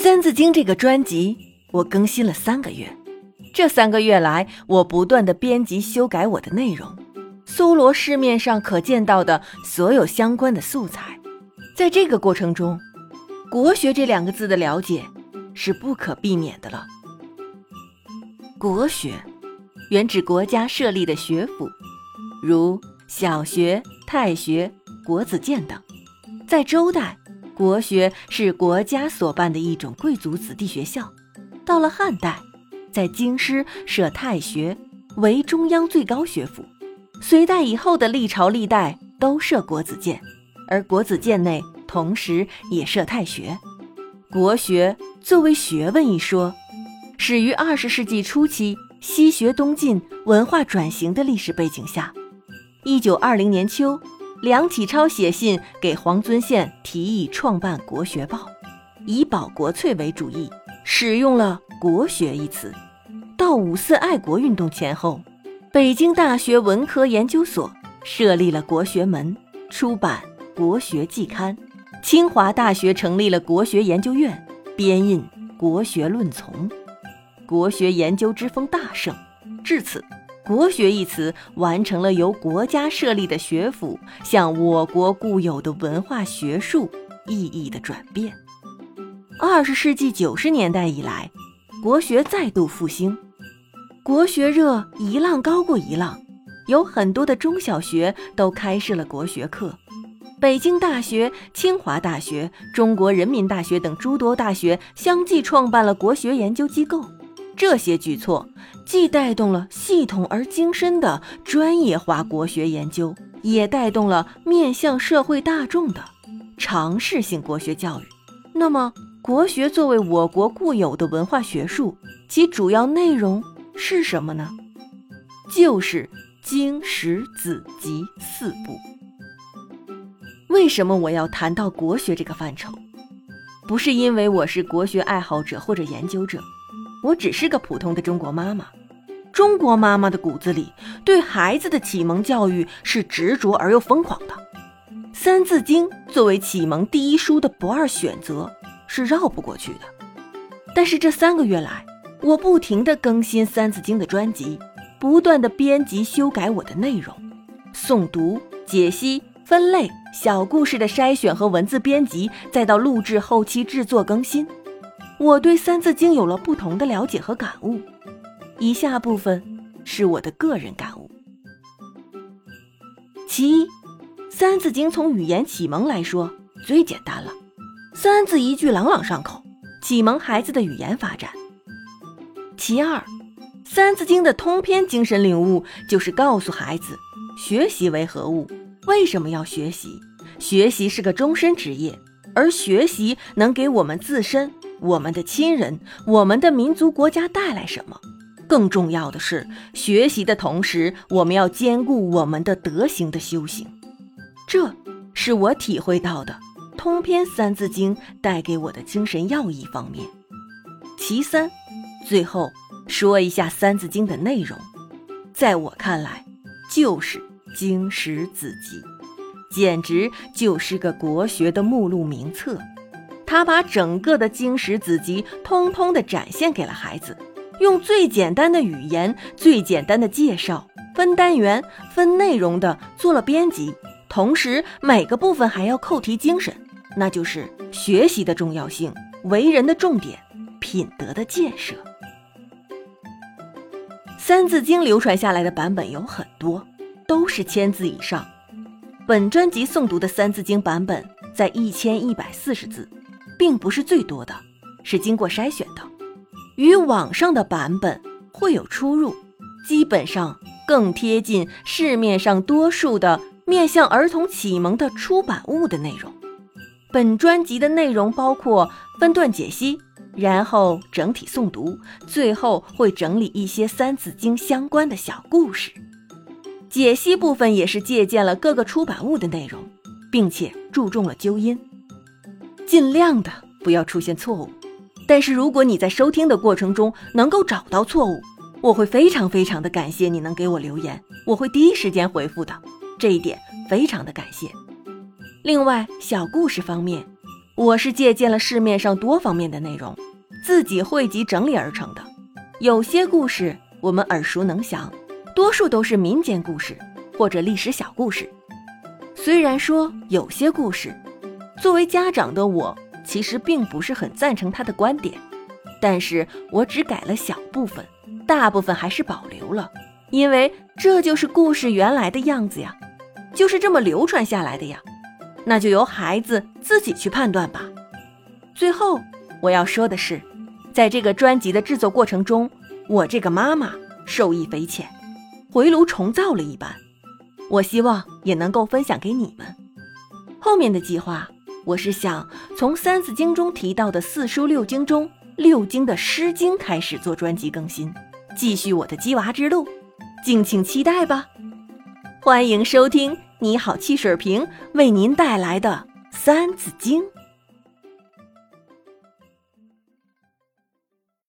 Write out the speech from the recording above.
三字经》这个专辑我更新了三个月，这三个月来，我不断的编辑修改我的内容，搜罗市面上可见到的所有相关的素材。在这个过程中，国学这两个字的了解是不可避免的了。国学原指国家设立的学府，如小学、太学、国子监等，在周代。国学是国家所办的一种贵族子弟学校。到了汉代，在京师设太学，为中央最高学府。隋代以后的历朝历代都设国子监，而国子监内同时也设太学。国学作为学问一说，始于二十世纪初期西学东进、文化转型的历史背景下。一九二零年秋。梁启超写信给黄遵宪，提议创办《国学报》，以保国粹为主义，使用了“国学”一词。到五四爱国运动前后，北京大学文科研究所设立了国学门，出版《国学季刊》；清华大学成立了国学研究院，编印《国学论丛》，国学研究之风大盛。至此。国学一词完成了由国家设立的学府向我国固有的文化学术意义的转变。二十世纪九十年代以来，国学再度复兴，国学热一浪高过一浪，有很多的中小学都开设了国学课。北京大学、清华大学、中国人民大学等诸多大学相继创办了国学研究机构。这些举措既带动了系统而精深的专业化国学研究，也带动了面向社会大众的尝试性国学教育。那么，国学作为我国固有的文化学术，其主要内容是什么呢？就是经史子集四部。为什么我要谈到国学这个范畴？不是因为我是国学爱好者或者研究者。我只是个普通的中国妈妈，中国妈妈的骨子里对孩子的启蒙教育是执着而又疯狂的，《三字经》作为启蒙第一书的不二选择是绕不过去的。但是这三个月来，我不停地更新《三字经》的专辑，不断地编辑修改我的内容，诵读、解析、分类、小故事的筛选和文字编辑，再到录制、后期制作、更新。我对《三字经》有了不同的了解和感悟，以下部分是我的个人感悟。其一，《三字经》从语言启蒙来说最简单了，三字一句朗朗上口，启蒙孩子的语言发展。其二，《三字经》的通篇精神领悟就是告诉孩子，学习为何物，为什么要学习，学习是个终身职业，而学习能给我们自身。我们的亲人，我们的民族国家带来什么？更重要的是，学习的同时，我们要兼顾我们的德行的修行。这是我体会到的通篇《三字经》带给我的精神要义方面。其三，最后说一下《三字经》的内容，在我看来，就是经史子集，简直就是个国学的目录名册。他把整个的经史子集通通的展现给了孩子，用最简单的语言、最简单的介绍，分单元、分内容的做了编辑，同时每个部分还要扣题精神，那就是学习的重要性、为人的重点、品德的建设。三字经流传下来的版本有很多，都是千字以上。本专辑诵读的三字经版本在一千一百四十字。并不是最多的，是经过筛选的，与网上的版本会有出入，基本上更贴近市面上多数的面向儿童启蒙的出版物的内容。本专辑的内容包括分段解析，然后整体诵读，最后会整理一些《三字经》相关的小故事。解析部分也是借鉴了各个出版物的内容，并且注重了纠音。尽量的不要出现错误，但是如果你在收听的过程中能够找到错误，我会非常非常的感谢你能给我留言，我会第一时间回复的，这一点非常的感谢。另外，小故事方面，我是借鉴了市面上多方面的内容，自己汇集整理而成的。有些故事我们耳熟能详，多数都是民间故事或者历史小故事。虽然说有些故事，作为家长的我其实并不是很赞成他的观点，但是我只改了小部分，大部分还是保留了，因为这就是故事原来的样子呀，就是这么流传下来的呀。那就由孩子自己去判断吧。最后我要说的是，在这个专辑的制作过程中，我这个妈妈受益匪浅，回炉重造了一般。我希望也能够分享给你们。后面的计划，我是想从《三字经》中提到的四书六经中六经的《诗经》开始做专辑更新，继续我的鸡娃之路，敬请期待吧。欢迎收听。你好，汽水瓶为您带来的《三字经》。